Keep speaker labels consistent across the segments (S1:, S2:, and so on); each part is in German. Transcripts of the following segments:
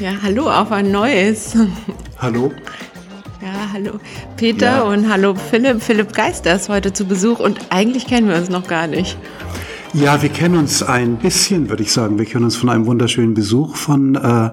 S1: Ja, hallo auf ein neues.
S2: Hallo.
S1: Ja, hallo Peter ja. und hallo Philipp. Philipp Geister ist heute zu Besuch und eigentlich kennen wir uns noch gar nicht.
S2: Ja, wir kennen uns ein bisschen, würde ich sagen. Wir kennen uns von einem wunderschönen Besuch von äh,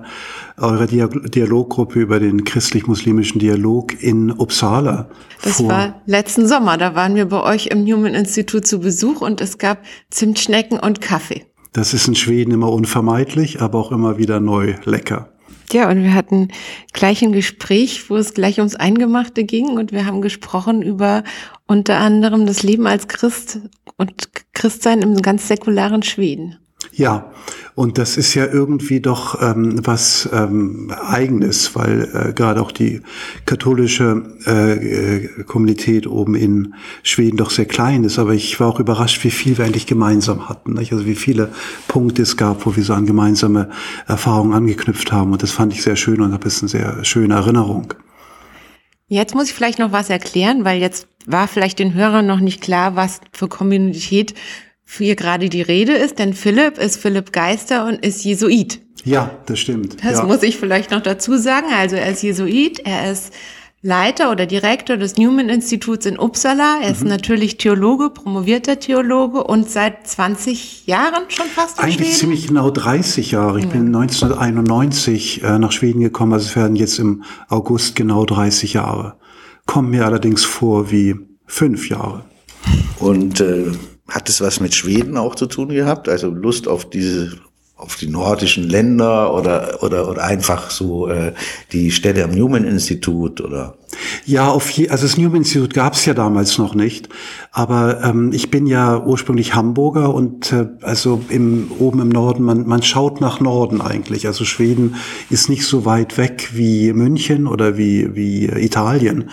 S2: eurer Dialoggruppe über den christlich-muslimischen Dialog in Uppsala.
S1: Das war letzten Sommer. Da waren wir bei euch im Newman Institut zu Besuch und es gab Zimtschnecken und Kaffee.
S2: Das ist in Schweden immer unvermeidlich, aber auch immer wieder neu lecker.
S1: Ja, und wir hatten gleich ein Gespräch, wo es gleich ums Eingemachte ging und wir haben gesprochen über unter anderem das Leben als Christ und Christsein im ganz säkularen Schweden.
S2: Ja, und das ist ja irgendwie doch ähm, was ähm, Eigenes, weil äh, gerade auch die katholische äh, äh, Kommunität oben in Schweden doch sehr klein ist. Aber ich war auch überrascht, wie viel wir eigentlich gemeinsam hatten. Nicht? Also wie viele Punkte es gab, wo wir so an gemeinsame Erfahrungen angeknüpft haben. Und das fand ich sehr schön und das ist eine sehr schöne Erinnerung.
S1: Jetzt muss ich vielleicht noch was erklären, weil jetzt war vielleicht den Hörern noch nicht klar, was für Kommunität für ihr gerade die Rede ist, denn Philipp ist Philipp Geister und ist Jesuit.
S2: Ja, das stimmt.
S1: Das
S2: ja.
S1: muss ich vielleicht noch dazu sagen. Also er ist Jesuit, er ist Leiter oder Direktor des Newman Instituts in Uppsala. Er ist mhm. natürlich Theologe, promovierter Theologe und seit 20 Jahren schon fast
S2: in Eigentlich Schweden? ziemlich genau 30 Jahre. Ich ja. bin 1991 äh, nach Schweden gekommen, also es werden jetzt im August genau 30 Jahre. Kommen mir allerdings vor wie fünf Jahre.
S3: Und äh, hat es was mit Schweden auch zu tun gehabt? Also Lust auf diese auf die nordischen Länder oder oder oder einfach so äh, die Stelle am Newman Institut oder
S2: ja, auf je, also das Newman Institut gab es ja damals noch nicht, aber ähm, ich bin ja ursprünglich Hamburger und äh, also im, oben im Norden, man, man schaut nach Norden eigentlich. Also Schweden ist nicht so weit weg wie München oder wie, wie Italien.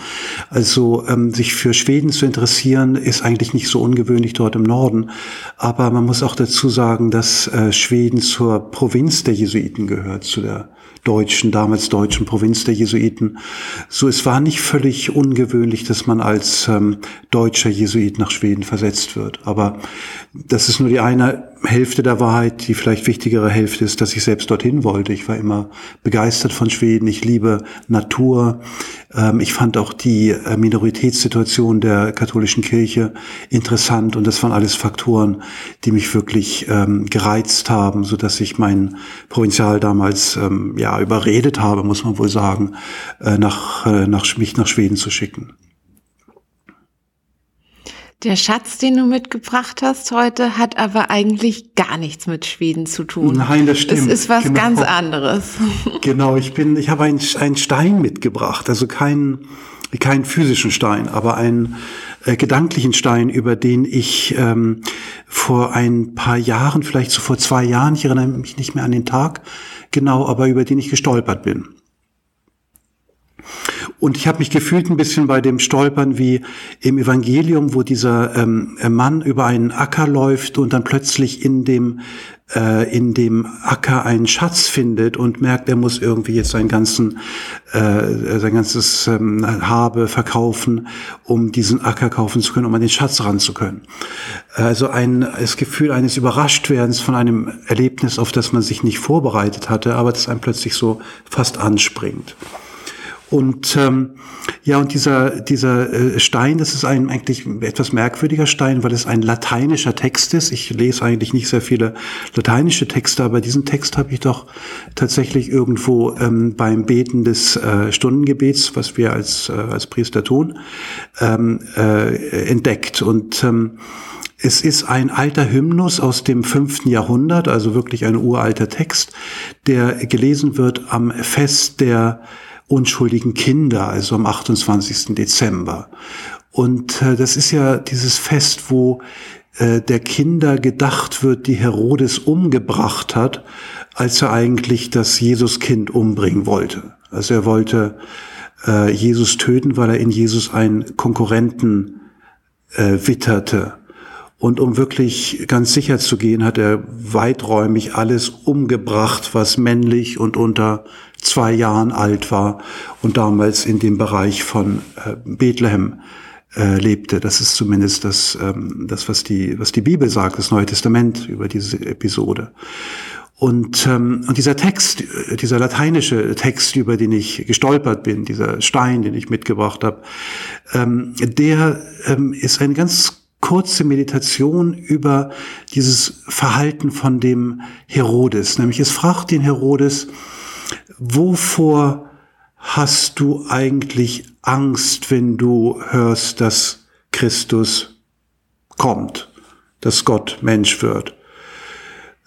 S2: Also ähm, sich für Schweden zu interessieren, ist eigentlich nicht so ungewöhnlich dort im Norden. Aber man muss auch dazu sagen, dass äh, Schweden zur Provinz der Jesuiten gehört, zu der deutschen, damals deutschen Provinz der Jesuiten. So, es war nicht völlig ungewöhnlich, dass man als ähm, deutscher Jesuit nach Schweden versetzt wird. Aber das ist nur die eine Hälfte der Wahrheit. Die vielleicht wichtigere Hälfte ist, dass ich selbst dorthin wollte. Ich war immer begeistert von Schweden. Ich liebe Natur. Ähm, ich fand auch die äh, Minoritätssituation der katholischen Kirche interessant. Und das waren alles Faktoren, die mich wirklich ähm, gereizt haben, so dass ich meinen Provinzial damals ähm, ja überredet habe, muss man wohl sagen, äh, nach, äh, nach mich nach Schweden zu schicken.
S1: Der Schatz, den du mitgebracht hast heute, hat aber eigentlich gar nichts mit Schweden zu tun.
S2: Nein, das stimmt.
S1: Es ist was genau. ganz anderes.
S2: Genau, ich bin, ich habe einen, einen Stein mitgebracht, also keinen, keinen physischen Stein, aber einen äh, gedanklichen Stein, über den ich ähm, vor ein paar Jahren, vielleicht so vor zwei Jahren, ich erinnere mich nicht mehr an den Tag genau, aber über den ich gestolpert bin. Und ich habe mich gefühlt ein bisschen bei dem Stolpern wie im Evangelium, wo dieser ähm, Mann über einen Acker läuft und dann plötzlich in dem äh, in dem Acker einen Schatz findet und merkt, er muss irgendwie jetzt seinen ganzen äh, sein ganzes ähm, Habe verkaufen, um diesen Acker kaufen zu können, um an den Schatz ran zu können. Also ein das Gefühl eines Überraschtwerdens von einem Erlebnis, auf das man sich nicht vorbereitet hatte, aber das einem plötzlich so fast anspringt. Und ähm, ja, und dieser, dieser äh, Stein, das ist ein eigentlich etwas merkwürdiger Stein, weil es ein lateinischer Text ist. Ich lese eigentlich nicht sehr viele lateinische Texte, aber diesen Text habe ich doch tatsächlich irgendwo ähm, beim Beten des äh, Stundengebets, was wir als, äh, als Priester tun, ähm, äh, entdeckt. Und ähm, es ist ein alter Hymnus aus dem fünften Jahrhundert, also wirklich ein uralter Text, der gelesen wird am Fest der unschuldigen Kinder, also am 28. Dezember. Und äh, das ist ja dieses Fest, wo äh, der Kinder gedacht wird, die Herodes umgebracht hat, als er eigentlich das Jesuskind umbringen wollte. Also er wollte äh, Jesus töten, weil er in Jesus einen Konkurrenten äh, witterte. Und um wirklich ganz sicher zu gehen, hat er weiträumig alles umgebracht, was männlich und unter zwei Jahren alt war und damals in dem Bereich von äh, Bethlehem äh, lebte. Das ist zumindest das, ähm, das was, die, was die Bibel sagt, das Neue Testament über diese Episode. Und, ähm, und dieser Text, dieser lateinische Text, über den ich gestolpert bin, dieser Stein, den ich mitgebracht habe, ähm, der ähm, ist eine ganz kurze Meditation über dieses Verhalten von dem Herodes. Nämlich es fragt den Herodes, wovor hast du eigentlich Angst, wenn du hörst, dass Christus kommt, dass Gott Mensch wird?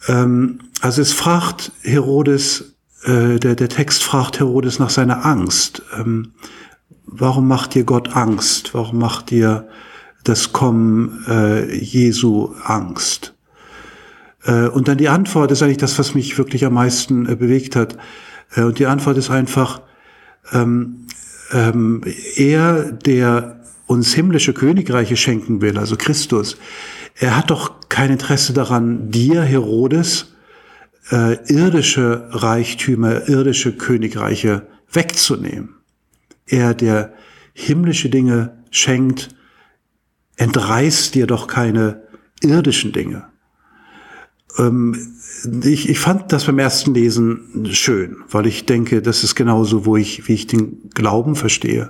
S2: Ähm, also es fragt Herodes, äh, der, der Text fragt Herodes nach seiner Angst. Ähm, warum macht dir Gott Angst? Warum macht dir das Kommen äh, Jesu Angst? Äh, und dann die Antwort ist eigentlich das, was mich wirklich am meisten äh, bewegt hat. Äh, und die Antwort ist einfach, ähm, ähm, er, der uns himmlische Königreiche schenken will, also Christus, er hat doch kein Interesse daran, dir, Herodes, äh, irdische Reichtümer, irdische Königreiche wegzunehmen. Er, der himmlische Dinge schenkt, entreißt dir doch keine irdischen Dinge. Ähm, ich, ich fand das beim ersten Lesen schön, weil ich denke, das ist genauso, wo ich, wie ich den Glauben verstehe.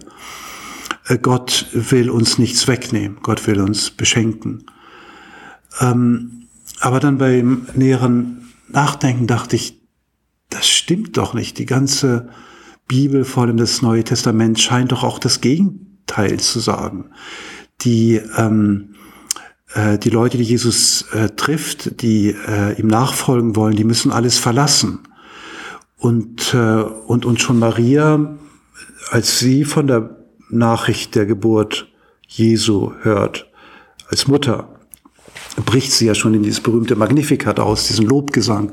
S2: Äh, Gott will uns nichts wegnehmen, Gott will uns beschenken. Ähm, aber dann beim näheren Nachdenken dachte ich, das stimmt doch nicht. Die ganze Bibel, vor allem das Neue Testament, scheint doch auch das Gegenteil zu sagen. Die, ähm, äh, die Leute, die Jesus äh, trifft, die äh, ihm nachfolgen wollen, die müssen alles verlassen. Und, äh, und, und schon Maria, als sie von der Nachricht der Geburt Jesu hört, als Mutter, bricht sie ja schon in dieses berühmte Magnificat aus, diesen Lobgesang,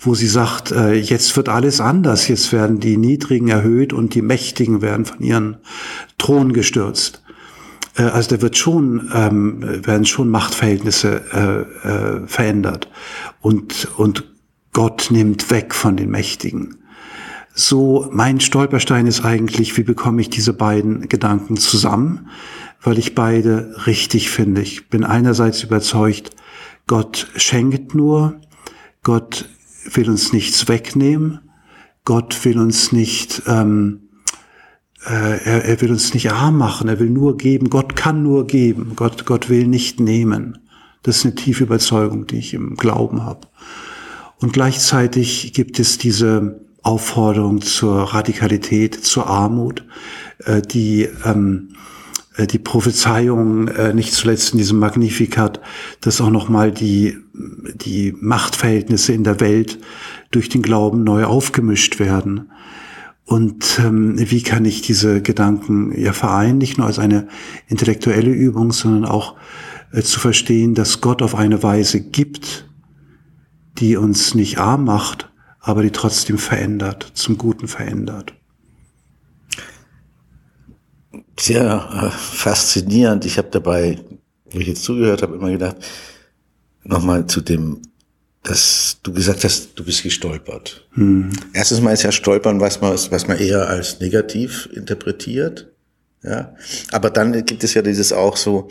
S2: wo sie sagt, äh, jetzt wird alles anders, jetzt werden die Niedrigen erhöht und die Mächtigen werden von ihren Thron gestürzt. Äh, also da wird schon, ähm, werden schon Machtverhältnisse äh, äh, verändert und, und Gott nimmt weg von den Mächtigen. So, mein Stolperstein ist eigentlich, wie bekomme ich diese beiden Gedanken zusammen? weil ich beide richtig finde. Ich bin einerseits überzeugt, Gott schenkt nur, Gott will uns nichts wegnehmen, Gott will uns nicht, ähm, äh, er, er will uns nicht arm machen, er will nur geben, Gott kann nur geben, Gott, Gott will nicht nehmen. Das ist eine tiefe Überzeugung, die ich im Glauben habe. Und gleichzeitig gibt es diese Aufforderung zur Radikalität, zur Armut, äh, die ähm, äh, die Prophezeiung, äh, nicht zuletzt in diesem Magnificat, dass auch nochmal die, die Machtverhältnisse in der Welt durch den Glauben neu aufgemischt werden. Und ähm, wie kann ich diese Gedanken ja vereinen, nicht nur als eine intellektuelle Übung, sondern auch äh, zu verstehen, dass Gott auf eine Weise gibt, die uns nicht arm macht, aber die trotzdem verändert, zum Guten verändert
S3: sehr äh, faszinierend. Ich habe dabei, wo ich jetzt zugehört habe, immer gedacht, nochmal zu dem, dass du gesagt hast, du bist gestolpert. Hm. Erstens mal ist ja Stolpern, was man, was man eher als negativ interpretiert. Ja, aber dann gibt es ja dieses auch so,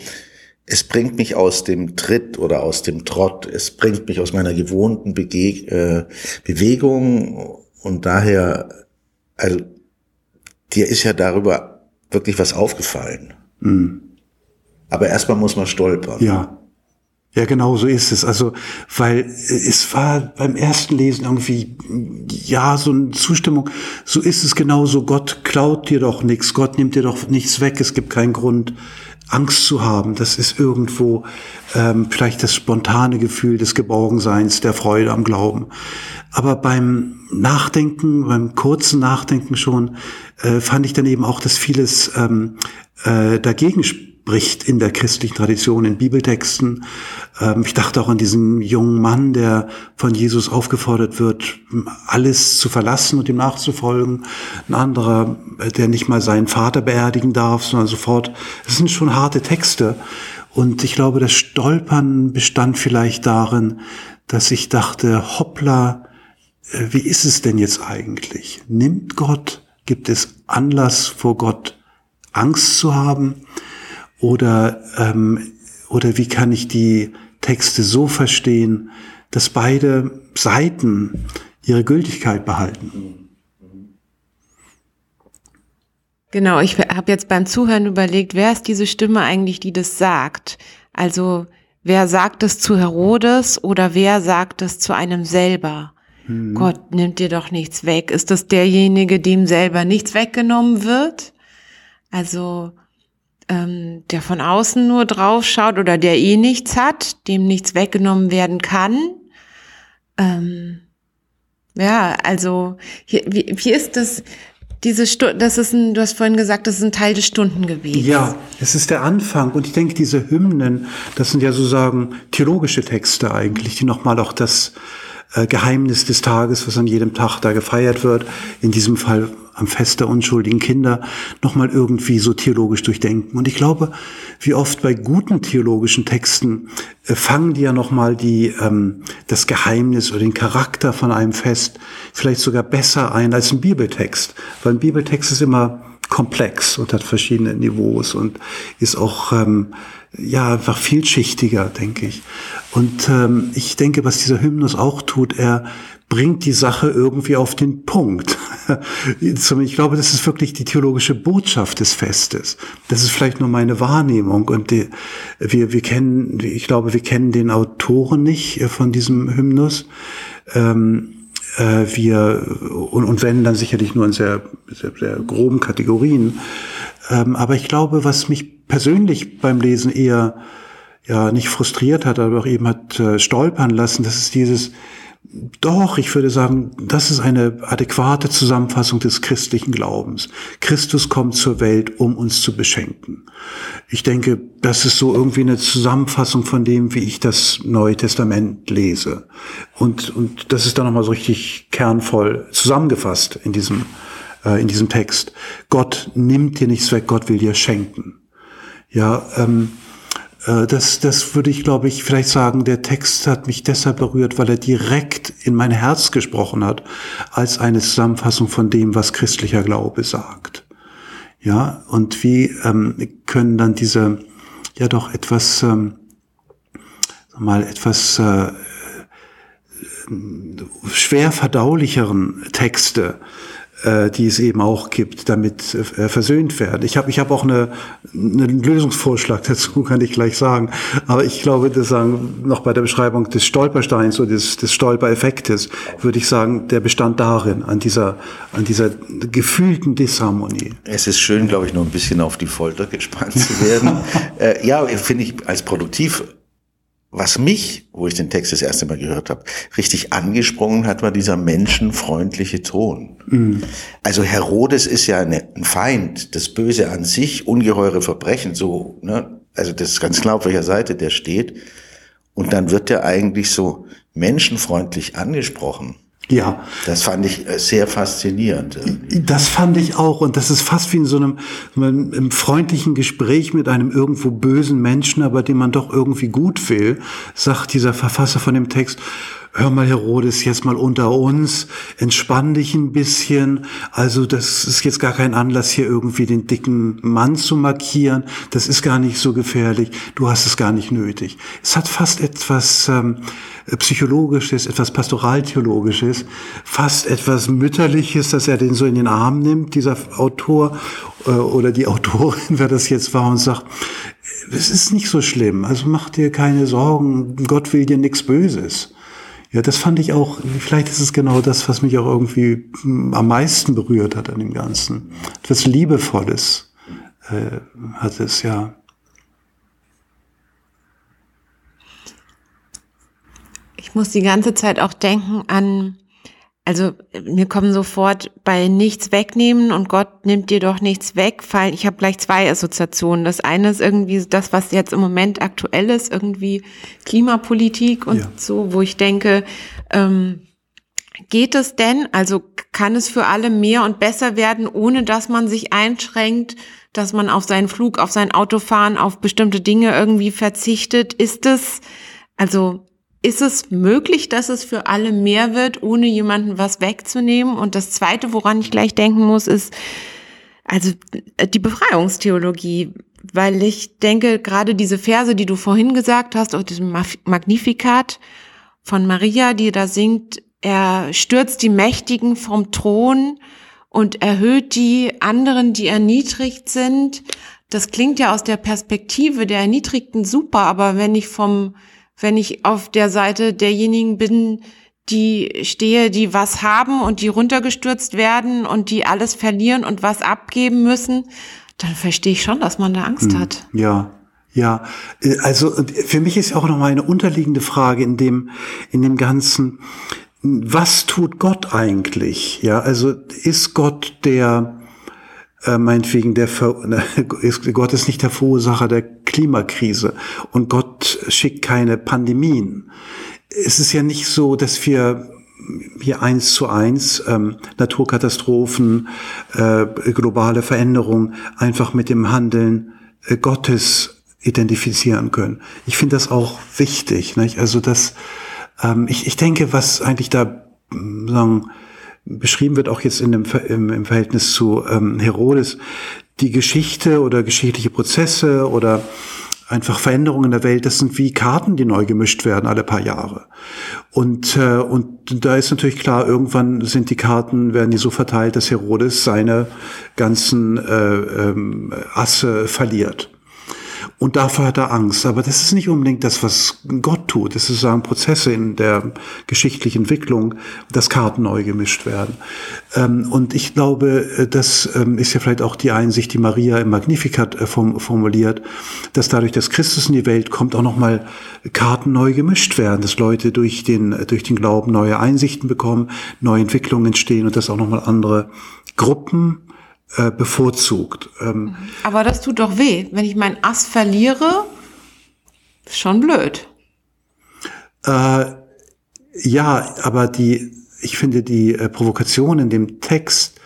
S3: es bringt mich aus dem Tritt oder aus dem Trott, es bringt mich aus meiner gewohnten Bege äh, Bewegung und daher, also dir ist ja darüber wirklich was aufgefallen. Mhm. Aber erstmal muss man stolpern.
S2: Ja. Ja, genau so ist es. Also, weil es war beim ersten Lesen irgendwie, ja, so eine Zustimmung. So ist es genauso. Gott klaut dir doch nichts. Gott nimmt dir doch nichts weg. Es gibt keinen Grund, Angst zu haben. Das ist irgendwo ähm, vielleicht das spontane Gefühl des Geborgenseins, der Freude am Glauben. Aber beim Nachdenken, beim kurzen Nachdenken schon, äh, fand ich dann eben auch, dass vieles ähm, äh, dagegen spricht in der christlichen Tradition, in Bibeltexten. Ähm, ich dachte auch an diesen jungen Mann, der von Jesus aufgefordert wird, alles zu verlassen und ihm nachzufolgen. Ein anderer, äh, der nicht mal seinen Vater beerdigen darf, sondern sofort. Das sind schon harte Texte. Und ich glaube, das Stolpern bestand vielleicht darin, dass ich dachte, hoppla, äh, wie ist es denn jetzt eigentlich? Nimmt Gott Gibt es Anlass vor Gott Angst zu haben? Oder, ähm, oder wie kann ich die Texte so verstehen, dass beide Seiten ihre Gültigkeit behalten.
S1: Genau, ich habe jetzt beim Zuhören überlegt, wer ist diese Stimme eigentlich, die das sagt? Also wer sagt es zu Herodes oder wer sagt es zu einem selber? Hm. Gott nimmt dir doch nichts weg. Ist das derjenige, dem selber nichts weggenommen wird? Also ähm, der von außen nur drauf schaut oder der eh nichts hat, dem nichts weggenommen werden kann? Ähm, ja, also hier, wie, wie ist das? Diese Stu das ist ein, du hast vorhin gesagt, das ist ein Teil des Stundengebets.
S2: Ja, es ist der Anfang. Und ich denke, diese Hymnen, das sind ja sozusagen theologische Texte eigentlich, die nochmal auch das äh, Geheimnis des Tages, was an jedem Tag da gefeiert wird, in diesem Fall am Fest der unschuldigen Kinder, nochmal irgendwie so theologisch durchdenken. Und ich glaube, wie oft bei guten theologischen Texten äh, fangen die ja nochmal die, ähm, das Geheimnis oder den Charakter von einem Fest vielleicht sogar besser ein als ein Bibeltext. Weil ein Bibeltext ist immer komplex und hat verschiedene Niveaus und ist auch ähm, ja einfach vielschichtiger, denke ich. Und ähm, ich denke, was dieser Hymnus auch tut, er bringt die Sache irgendwie auf den Punkt. ich glaube, das ist wirklich die theologische Botschaft des Festes. Das ist vielleicht nur meine Wahrnehmung und die, wir, wir kennen, ich glaube, wir kennen den Autoren nicht äh, von diesem Hymnus. Ähm, äh, wir und, und wenn dann sicherlich nur in sehr, sehr, sehr groben Kategorien. Ähm, aber ich glaube, was mich persönlich beim Lesen eher ja nicht frustriert hat, aber auch eben hat äh, stolpern lassen, das ist dieses doch, ich würde sagen, das ist eine adäquate Zusammenfassung des christlichen Glaubens. Christus kommt zur Welt, um uns zu beschenken. Ich denke, das ist so irgendwie eine Zusammenfassung von dem, wie ich das Neue Testament lese. Und, und das ist dann nochmal so richtig kernvoll zusammengefasst in diesem, äh, in diesem Text. Gott nimmt dir nichts weg, Gott will dir schenken. Ja, ähm, äh, das, das würde ich, glaube ich, vielleicht sagen, der Text hat mich deshalb berührt, weil er direkt in mein Herz gesprochen hat, als eine Zusammenfassung von dem, was christlicher Glaube sagt. Ja, und wie ähm, können dann diese, ja doch etwas, ähm, mal etwas äh, schwer verdaulicheren Texte äh, die es eben auch gibt, damit äh, versöhnt werden. Ich habe ich hab auch eine, einen Lösungsvorschlag dazu, kann ich gleich sagen. Aber ich glaube, das sagen, noch bei der Beschreibung des Stolpersteins oder des, des Stolpereffektes, würde ich sagen, der bestand darin, an dieser, an dieser gefühlten Disharmonie.
S3: Es ist schön, glaube ich, nur ein bisschen auf die Folter gespannt zu werden. äh, ja, finde ich als produktiv was mich, wo ich den Text das erste Mal gehört habe, richtig angesprungen hat, war dieser menschenfreundliche Ton. Mhm. Also Herodes ist ja eine, ein Feind, das Böse an sich, ungeheure Verbrechen, so, ne? Also das ist ganz klar, auf welcher Seite der steht. Und dann wird er eigentlich so menschenfreundlich angesprochen.
S2: Ja.
S3: Das fand ich äh, sehr faszinierend.
S2: Das fand ich auch. Und das ist fast wie in so einem, einem freundlichen Gespräch mit einem irgendwo bösen Menschen, aber dem man doch irgendwie gut will, sagt dieser Verfasser von dem Text, hör mal, Herodes, jetzt mal unter uns, entspann dich ein bisschen. Also das ist jetzt gar kein Anlass, hier irgendwie den dicken Mann zu markieren. Das ist gar nicht so gefährlich. Du hast es gar nicht nötig. Es hat fast etwas ähm, Psychologisches, etwas Pastoraltheologisches, fast etwas Mütterliches, dass er den so in den Arm nimmt, dieser Autor äh, oder die Autorin, wer das jetzt war, und sagt, es ist nicht so schlimm, also mach dir keine Sorgen, Gott will dir nichts Böses. Ja, das fand ich auch, vielleicht ist es genau das, was mich auch irgendwie hm, am meisten berührt hat an dem Ganzen. Etwas Liebevolles äh, hat es, ja.
S1: Ich muss die ganze Zeit auch denken an, also mir kommen sofort bei nichts wegnehmen und Gott nimmt dir doch nichts weg, fallen. Ich habe gleich zwei Assoziationen. Das eine ist irgendwie das, was jetzt im Moment aktuell ist, irgendwie Klimapolitik und ja. so, wo ich denke, ähm, geht es denn? Also kann es für alle mehr und besser werden, ohne dass man sich einschränkt, dass man auf seinen Flug, auf sein Autofahren, auf bestimmte Dinge irgendwie verzichtet? Ist es, also ist es möglich, dass es für alle mehr wird, ohne jemanden was wegzunehmen? Und das Zweite, woran ich gleich denken muss, ist also die Befreiungstheologie, weil ich denke, gerade diese Verse, die du vorhin gesagt hast, auch diesem Magnificat, von Maria, die da singt, er stürzt die Mächtigen vom Thron und erhöht die anderen, die erniedrigt sind. Das klingt ja aus der Perspektive der Erniedrigten super, aber wenn ich vom, wenn ich auf der Seite derjenigen bin, die stehe, die was haben und die runtergestürzt werden und die alles verlieren und was abgeben müssen, dann verstehe ich schon, dass man da Angst hm, hat.
S2: Ja, ja. Äh, also für mich ist auch noch mal eine unterliegende Frage in dem in dem ganzen. Was tut Gott eigentlich? Ja, also ist Gott der äh, meinetwegen der Ver Gott ist nicht der Verursacher der Klimakrise und Gott schickt keine Pandemien es ist ja nicht so, dass wir hier eins zu eins ähm, Naturkatastrophen, äh, globale Veränderungen einfach mit dem Handeln äh, Gottes identifizieren können. Ich finde das auch wichtig. Nicht? Also das, ähm, ich, ich denke, was eigentlich da sagen, beschrieben wird, auch jetzt in dem, im, im Verhältnis zu ähm, Herodes, die Geschichte oder geschichtliche Prozesse oder einfach Veränderungen in der Welt, das sind wie Karten, die neu gemischt werden alle paar Jahre. Und, äh, und da ist natürlich klar, irgendwann sind die Karten, werden die so verteilt, dass Herodes seine ganzen äh, ähm, Asse verliert. Und dafür hat er Angst. Aber das ist nicht unbedingt das, was Gott tut. Das ist sozusagen Prozesse in der geschichtlichen Entwicklung, dass Karten neu gemischt werden. Ähm, und ich glaube, äh, das ähm, ist ja vielleicht auch die Einsicht, die Maria im Magnificat äh, formuliert, dass dadurch, dass Christus in die Welt kommt, auch nochmal Karten neu gemischt werden, dass Leute durch den, durch den Glauben neue Einsichten bekommen, neue Entwicklungen entstehen und dass auch nochmal andere Gruppen äh, bevorzugt. Ähm,
S1: Aber das tut doch weh. Wenn ich meinen Ass verliere, ist schon blöd.
S2: Äh, ja, aber die, ich finde, die äh, Provokation in dem Text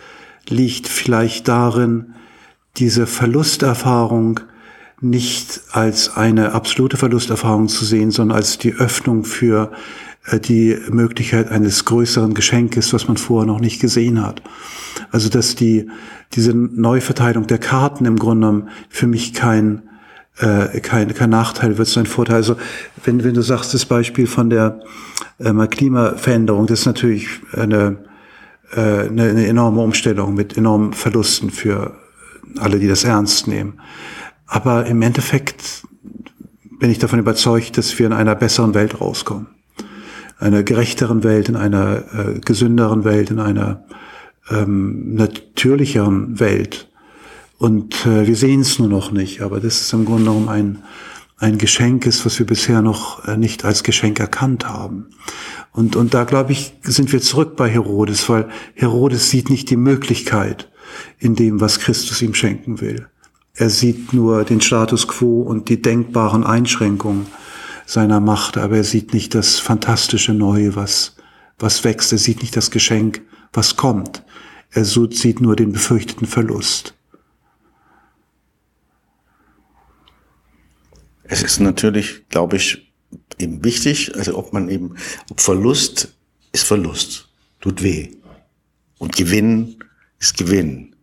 S2: liegt vielleicht darin, diese Verlusterfahrung nicht als eine absolute Verlusterfahrung zu sehen, sondern als die Öffnung für die Möglichkeit eines größeren Geschenkes, was man vorher noch nicht gesehen hat. Also dass die diese Neuverteilung der Karten im Grunde genommen für mich kein, äh, kein, kein Nachteil wird, sondern ein Vorteil. Also wenn, wenn du sagst, das Beispiel von der äh, Klimaveränderung, das ist natürlich eine, äh, eine, eine enorme Umstellung mit enormen Verlusten für alle, die das ernst nehmen. Aber im Endeffekt bin ich davon überzeugt, dass wir in einer besseren Welt rauskommen. Einer gerechteren Welt, in einer äh, gesünderen Welt, in einer ähm, natürlicheren Welt. Und äh, wir sehen es nur noch nicht, aber das ist im Grunde genommen ein, ein Geschenk ist, was wir bisher noch äh, nicht als Geschenk erkannt haben. Und, und da, glaube ich, sind wir zurück bei Herodes, weil Herodes sieht nicht die Möglichkeit in dem, was Christus ihm schenken will. Er sieht nur den Status quo und die denkbaren Einschränkungen seiner Macht, aber er sieht nicht das fantastische Neue, was, was wächst. Er sieht nicht das Geschenk, was kommt. Er sieht nur den befürchteten Verlust.
S3: Es ist natürlich, glaube ich, eben wichtig, also ob man eben, ob Verlust ist Verlust, tut weh. Und Gewinn ist Gewinn.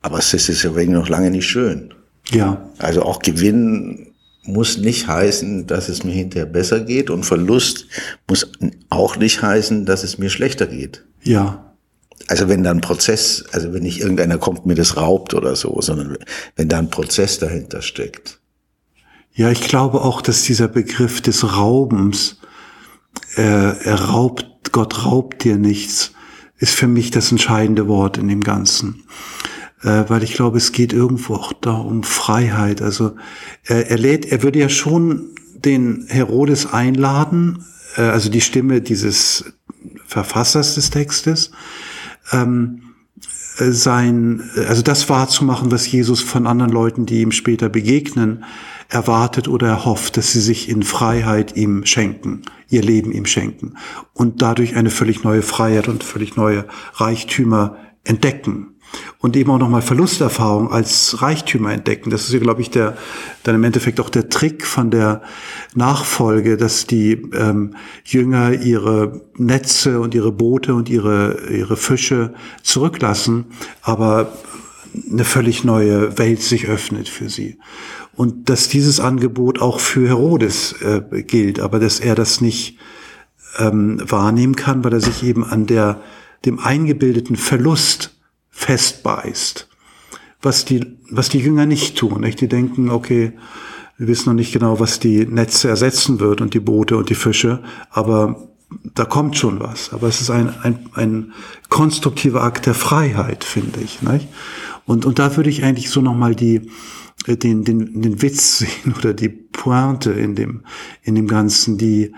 S3: Aber es ist ja wegen noch lange nicht schön.
S2: Ja.
S3: Also auch Gewinn muss nicht heißen, dass es mir hinterher besser geht und Verlust muss auch nicht heißen, dass es mir schlechter geht.
S2: Ja.
S3: Also wenn da ein Prozess, also wenn nicht irgendeiner kommt, mir das raubt oder so, sondern wenn da ein Prozess dahinter steckt.
S2: Ja, ich glaube auch, dass dieser Begriff des Raubens, äh, er raubt, Gott raubt dir nichts, ist für mich das entscheidende Wort in dem Ganzen. Äh, weil ich glaube, es geht irgendwo auch da um Freiheit. Also er, er lädt, er würde ja schon den Herodes einladen, äh, also die Stimme dieses Verfassers des Textes, ähm, sein, also das wahrzumachen, was Jesus von anderen Leuten, die ihm später begegnen, erwartet oder erhofft, dass sie sich in Freiheit ihm schenken, ihr Leben ihm schenken und dadurch eine völlig neue Freiheit und völlig neue Reichtümer entdecken und eben auch nochmal Verlusterfahrung als Reichtümer entdecken. Das ist ja, glaube ich, der, dann im Endeffekt auch der Trick von der Nachfolge, dass die ähm, Jünger ihre Netze und ihre Boote und ihre, ihre Fische zurücklassen, aber eine völlig neue Welt sich öffnet für sie. Und dass dieses Angebot auch für Herodes äh, gilt, aber dass er das nicht ähm, wahrnehmen kann, weil er sich eben an der, dem eingebildeten Verlust festbeißt. Was die, was die Jünger nicht tun. Nicht? Die denken, okay, wir wissen noch nicht genau, was die Netze ersetzen wird und die Boote und die Fische, aber da kommt schon was. Aber es ist ein, ein, ein konstruktiver Akt der Freiheit, finde ich. Nicht? Und, und da würde ich eigentlich so nochmal die, äh, den, den, den Witz sehen oder die Pointe in dem, in dem Ganzen, die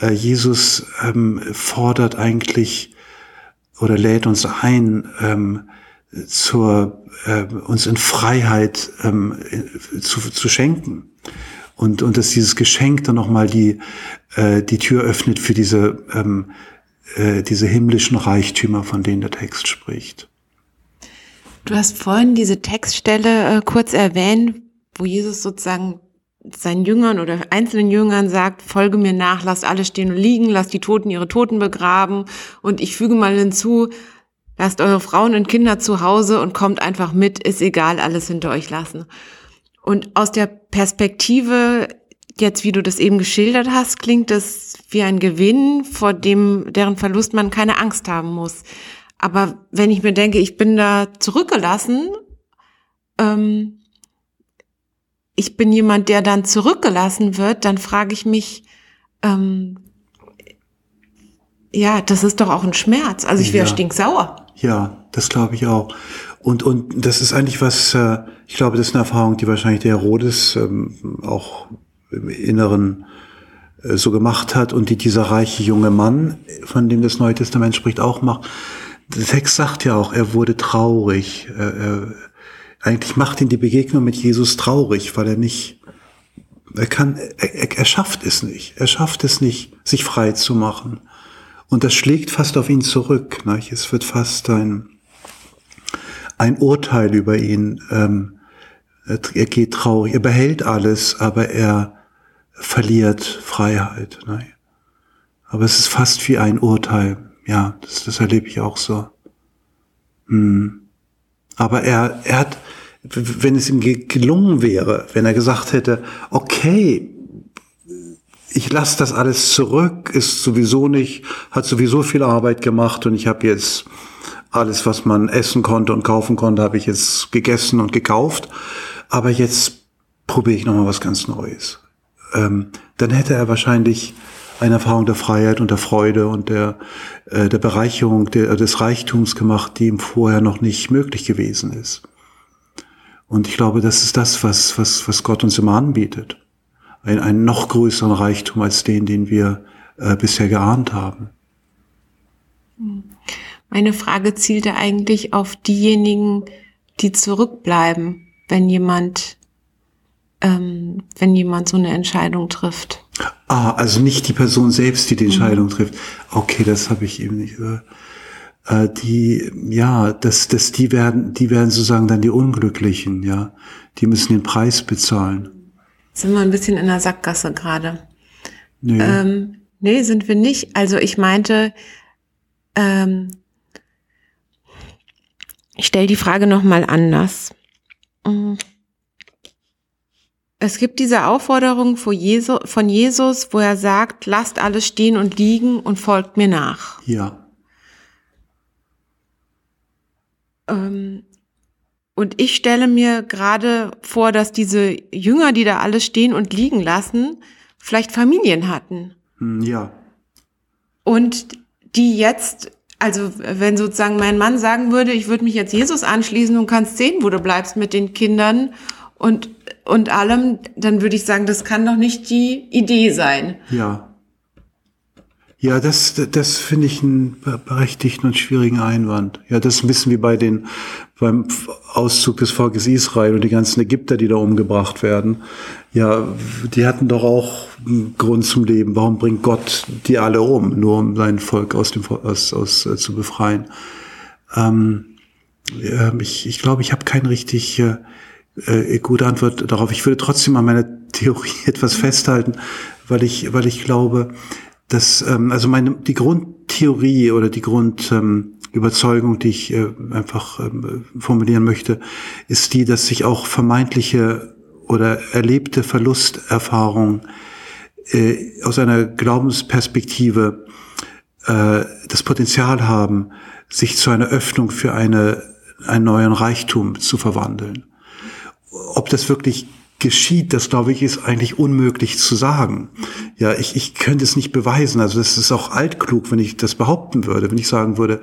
S2: äh, Jesus ähm, fordert eigentlich oder lädt uns ein, ähm, zur, äh, uns in Freiheit ähm, zu, zu schenken. Und, und dass dieses Geschenk dann nochmal die, äh, die Tür öffnet für diese, ähm, äh, diese himmlischen Reichtümer, von denen der Text spricht.
S1: Du hast vorhin diese Textstelle äh, kurz erwähnt, wo Jesus sozusagen seinen Jüngern oder einzelnen Jüngern sagt, folge mir nach, lasst alle stehen und liegen, lasst die Toten ihre Toten begraben und ich füge mal hinzu, lasst eure Frauen und Kinder zu Hause und kommt einfach mit, ist egal, alles hinter euch lassen. Und aus der Perspektive, jetzt wie du das eben geschildert hast, klingt das wie ein Gewinn, vor dem, deren Verlust man keine Angst haben muss. Aber wenn ich mir denke, ich bin da zurückgelassen, ähm, ich bin jemand, der dann zurückgelassen wird, dann frage ich mich, ähm, ja, das ist doch auch ein Schmerz. Also ich wäre ja. stinksauer.
S2: Ja, das glaube ich auch. Und, und das ist eigentlich was, äh, ich glaube, das ist eine Erfahrung, die wahrscheinlich der Herodes ähm, auch im Inneren äh, so gemacht hat und die dieser reiche junge Mann, von dem das Neue Testament spricht, auch macht. Der Text sagt ja auch, er wurde traurig. Er, er, eigentlich macht ihn die Begegnung mit Jesus traurig, weil er nicht, er kann, er, er schafft es nicht. Er schafft es nicht, sich frei zu machen. Und das schlägt fast auf ihn zurück. Nicht? Es wird fast ein, ein Urteil über ihn. Ähm, er geht traurig. Er behält alles, aber er verliert Freiheit. Nicht? Aber es ist fast wie ein Urteil. Ja, das, das erlebe ich auch so. Hm. Aber er, er hat, wenn es ihm gelungen wäre, wenn er gesagt hätte, okay, ich lasse das alles zurück, ist sowieso nicht, hat sowieso viel Arbeit gemacht und ich habe jetzt alles, was man essen konnte und kaufen konnte, habe ich jetzt gegessen und gekauft. Aber jetzt probiere ich nochmal was ganz Neues. Ähm, dann hätte er wahrscheinlich eine Erfahrung der Freiheit und der Freude und der, äh, der Bereicherung der, des Reichtums gemacht, die ihm vorher noch nicht möglich gewesen ist. Und ich glaube, das ist das, was, was, was Gott uns immer anbietet. Ein, einen noch größeren Reichtum als den, den wir äh, bisher geahnt haben.
S1: Meine Frage zielte eigentlich auf diejenigen, die zurückbleiben, wenn jemand, ähm, wenn jemand so eine Entscheidung trifft.
S2: Ah, also nicht die Person selbst, die die Entscheidung mhm. trifft. Okay, das habe ich eben nicht. Äh, die, ja, das, das, die werden, die werden sozusagen dann die Unglücklichen, ja. Die müssen den Preis bezahlen.
S1: Sind wir ein bisschen in der Sackgasse gerade? Nee. Ähm, nee, sind wir nicht. Also ich meinte, ähm, ich stelle die Frage nochmal anders. Mhm. Es gibt diese Aufforderung von Jesus, wo er sagt, lasst alles stehen und liegen und folgt mir nach.
S2: Ja.
S1: Ähm, und ich stelle mir gerade vor, dass diese Jünger, die da alles stehen und liegen lassen, vielleicht Familien hatten.
S2: Hm, ja.
S1: Und die jetzt, also wenn sozusagen mein Mann sagen würde, ich würde mich jetzt Jesus anschließen und kannst sehen, wo du bleibst mit den Kindern und, und allem, dann würde ich sagen, das kann doch nicht die Idee sein.
S2: Ja. Ja, das, das finde ich einen berechtigten und schwierigen Einwand. Ja, das wissen wir bei den, beim Auszug des Volkes Israel und die ganzen Ägypter, die da umgebracht werden. Ja, die hatten doch auch einen Grund zum Leben. Warum bringt Gott die alle um? Nur um sein Volk aus dem, aus, aus, äh, zu befreien. Ähm, äh, ich, ich glaube, ich habe keine richtig äh, äh, gute Antwort darauf. Ich würde trotzdem an meiner Theorie etwas festhalten, weil ich, weil ich glaube, das, ähm, also meine, die Grundtheorie oder die Grundüberzeugung, ähm, die ich äh, einfach ähm, formulieren möchte, ist die, dass sich auch vermeintliche oder erlebte Verlusterfahrungen äh, aus einer Glaubensperspektive äh, das Potenzial haben, sich zu einer Öffnung für eine, einen neuen Reichtum zu verwandeln. Ob das wirklich geschieht, das glaube ich, ist eigentlich unmöglich zu sagen. Ja, ich, ich könnte es nicht beweisen. Also das ist auch altklug, wenn ich das behaupten würde, wenn ich sagen würde,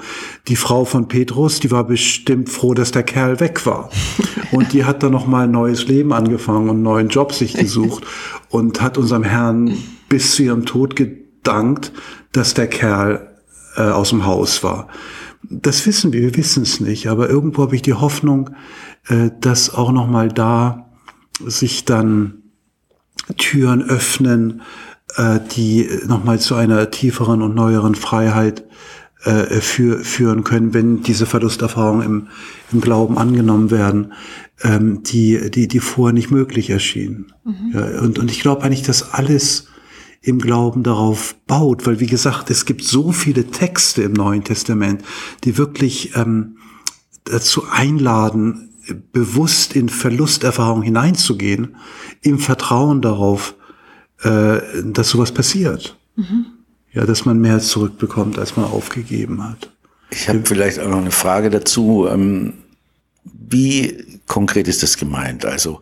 S2: die Frau von Petrus, die war bestimmt froh, dass der Kerl weg war. Und die hat dann noch mal ein neues Leben angefangen und einen neuen Job sich gesucht und hat unserem Herrn bis zu ihrem Tod gedankt, dass der Kerl äh, aus dem Haus war. Das wissen wir, wir wissen es nicht, aber irgendwo habe ich die Hoffnung, äh, dass auch noch mal da sich dann Türen öffnen, äh, die nochmal zu einer tieferen und neueren Freiheit äh, für, führen können, wenn diese Verlusterfahrungen im, im Glauben angenommen werden, ähm, die, die, die vorher nicht möglich erschienen. Mhm. Ja, und, und ich glaube eigentlich, dass alles im Glauben darauf baut, weil wie gesagt, es gibt so viele Texte im Neuen Testament, die wirklich ähm, dazu einladen, bewusst in Verlusterfahrung hineinzugehen, im Vertrauen darauf, äh, dass sowas passiert. Mhm. Ja, dass man mehr zurückbekommt, als man aufgegeben hat.
S3: Ich habe vielleicht auch noch eine Frage dazu. Ähm, wie konkret ist das gemeint? Also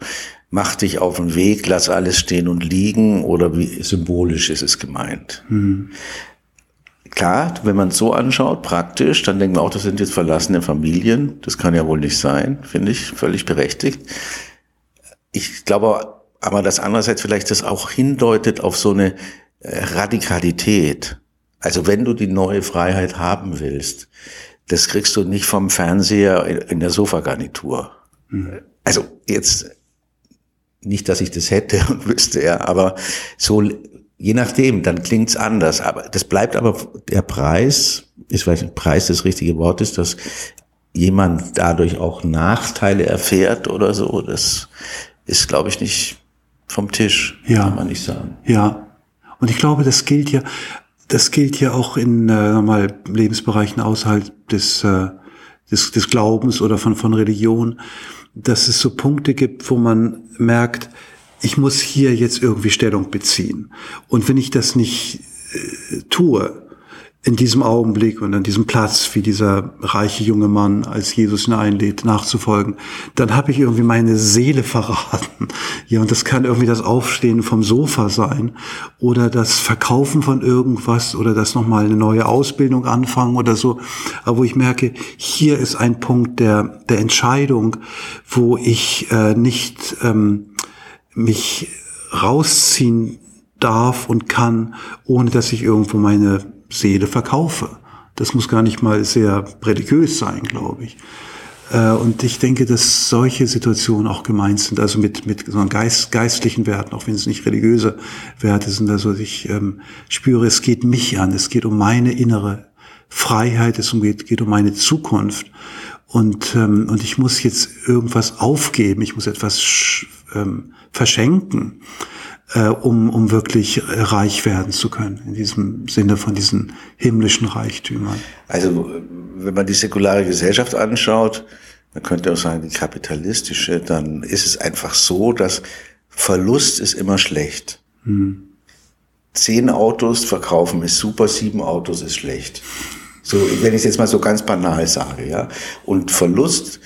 S3: mach dich auf den Weg, lass alles stehen und liegen oder wie symbolisch ist es gemeint? Mhm. Klar, wenn man es so anschaut, praktisch, dann denken wir auch, das sind jetzt verlassene Familien. Das kann ja wohl nicht sein, finde ich völlig berechtigt. Ich glaube aber, dass andererseits vielleicht das auch hindeutet auf so eine äh, Radikalität. Also wenn du die neue Freiheit haben willst, das kriegst du nicht vom Fernseher in der Sofagarnitur. Mhm. Also jetzt nicht, dass ich das hätte und wüsste, ja, aber so Je nachdem, dann klingt's anders. Aber das bleibt aber der Preis, ist vielleicht Preis das richtige Wort ist, dass jemand dadurch auch Nachteile erfährt oder so. Das ist, glaube ich, nicht vom Tisch,
S2: ja.
S3: kann man nicht sagen.
S2: Ja. Und ich glaube, das gilt ja, das gilt ja auch in äh, normal Lebensbereichen außerhalb des, äh, des, des Glaubens oder von, von Religion, dass es so Punkte gibt, wo man merkt, ich muss hier jetzt irgendwie Stellung beziehen. Und wenn ich das nicht äh, tue, in diesem Augenblick und an diesem Platz, wie dieser reiche junge Mann, als Jesus ihn einlädt, nachzufolgen, dann habe ich irgendwie meine Seele verraten. Ja, und das kann irgendwie das Aufstehen vom Sofa sein oder das Verkaufen von irgendwas oder das nochmal eine neue Ausbildung anfangen oder so. Aber wo ich merke, hier ist ein Punkt der, der Entscheidung, wo ich äh, nicht ähm, mich rausziehen darf und kann, ohne dass ich irgendwo meine Seele verkaufe. Das muss gar nicht mal sehr religiös sein, glaube ich. Äh, und ich denke, dass solche Situationen auch gemeint sind, also mit, mit so Geist, geistlichen Werten, auch wenn es nicht religiöse Werte sind. Also ich ähm, spüre, es geht mich an, es geht um meine innere Freiheit, es geht, geht um meine Zukunft. Und, ähm, und ich muss jetzt irgendwas aufgeben, ich muss etwas ähm, verschenken, äh, um, um wirklich reich werden zu können, in diesem Sinne von diesen himmlischen Reichtümern.
S3: Also wenn man die säkulare Gesellschaft anschaut, man könnte auch sagen, die kapitalistische, dann ist es einfach so, dass Verlust ist immer schlecht. Hm. Zehn Autos verkaufen ist super, sieben Autos ist schlecht. So, wenn ich es jetzt mal so ganz banal sage, ja. Und Verlust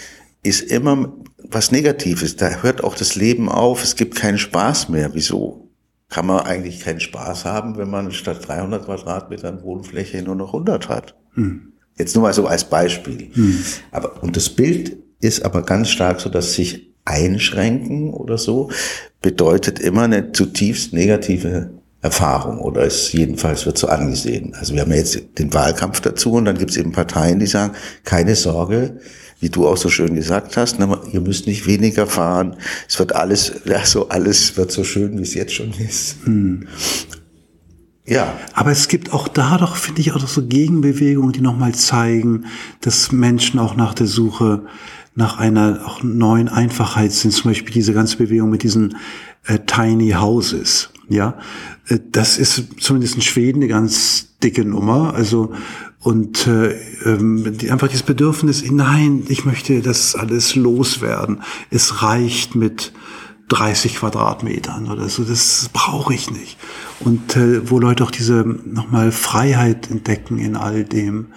S3: ist immer was Negatives. Da hört auch das Leben auf. Es gibt keinen Spaß mehr. Wieso? Kann man eigentlich keinen Spaß haben, wenn man statt 300 Quadratmetern Wohnfläche nur noch 100 hat? Hm. Jetzt nur mal so als Beispiel. Hm. Aber, und das Bild ist aber ganz stark so, dass sich einschränken oder so bedeutet immer eine zutiefst negative Erfahrung oder es jedenfalls wird so angesehen. Also wir haben jetzt den Wahlkampf dazu und dann gibt es eben Parteien, die sagen, keine Sorge, wie du auch so schön gesagt hast, ne, ihr müsst nicht weniger fahren. Es wird alles, ja, so alles wird so schön, wie es jetzt schon ist. Hm.
S2: Ja. Aber es gibt auch da doch, finde ich, auch noch so Gegenbewegungen, die nochmal zeigen, dass Menschen auch nach der Suche nach einer auch neuen Einfachheit sind. Zum Beispiel diese ganze Bewegung mit diesen äh, Tiny Houses. Ja, äh, das ist zumindest in Schweden eine ganz dicke Nummer. Also und äh, ähm, einfach dieses Bedürfnis, nein, ich möchte das alles loswerden. Es reicht mit 30 Quadratmetern oder so. Das brauche ich nicht. Und äh, wo Leute auch diese nochmal Freiheit entdecken in all dem.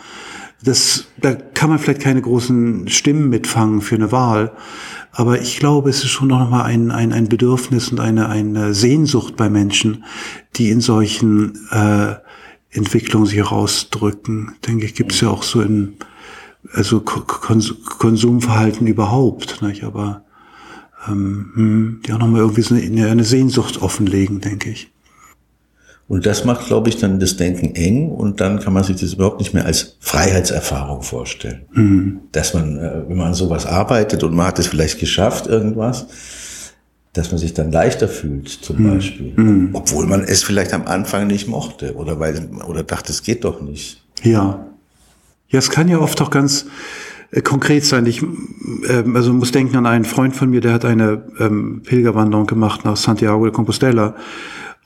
S2: Das, da kann man vielleicht keine großen Stimmen mitfangen für eine Wahl. Aber ich glaube, es ist schon noch mal ein, ein, ein Bedürfnis und eine, eine Sehnsucht bei Menschen, die in solchen äh, Entwicklungen sich herausdrücken. Denke ich, gibt es ja auch so in also Konsumverhalten überhaupt. Nicht? Aber ähm, hm, die auch nochmal irgendwie so eine, eine Sehnsucht offenlegen, denke ich.
S3: Und das macht, glaube ich, dann das Denken eng und dann kann man sich das überhaupt nicht mehr als Freiheitserfahrung vorstellen. Mhm. Dass man, äh, wenn man an sowas arbeitet und man hat es vielleicht geschafft, irgendwas, dass man sich dann leichter fühlt, zum mhm. Beispiel. Mhm. Obwohl man es vielleicht am Anfang nicht mochte oder weil, oder dachte, es geht doch nicht.
S2: Ja. Ja, es kann ja oft auch ganz äh, konkret sein. Ich äh, also muss denken an einen Freund von mir, der hat eine ähm, Pilgerwanderung gemacht nach Santiago de Compostela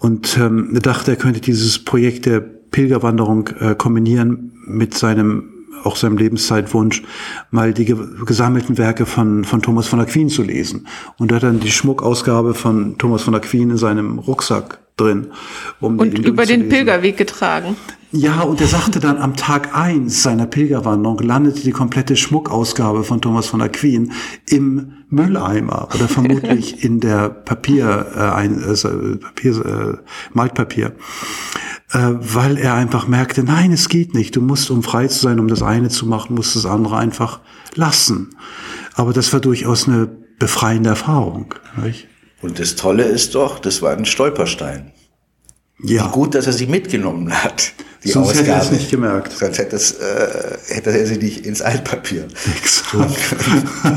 S2: und ähm, dachte, er könnte dieses Projekt der Pilgerwanderung äh, kombinieren mit seinem auch seinem Lebenszeitwunsch, mal die gesammelten Werke von, von Thomas von Aquin zu lesen. Und er hat dann die Schmuckausgabe von Thomas von Aquin in seinem Rucksack drin.
S1: Um und über den Pilgerweg getragen.
S2: Ja, und er sagte dann, am Tag eins seiner Pilgerwanderung landete die komplette Schmuckausgabe von Thomas von Aquin im Mülleimer oder vermutlich in der Papier, äh, ein, äh, Papier äh, Maltpapier äh, weil er einfach merkte, nein, es geht nicht. Du musst, um frei zu sein, um das eine zu machen, musst das andere einfach lassen. Aber das war durchaus eine befreiende Erfahrung. Nicht?
S3: Und das Tolle ist doch, das war ein Stolperstein. Ja. Wie gut, dass er sie mitgenommen hat.
S2: Die Sonst Ausgabe. hätte er es nicht gemerkt.
S3: Sonst hätte, es, äh, hätte er sie nicht ins Altpapier. Exakt.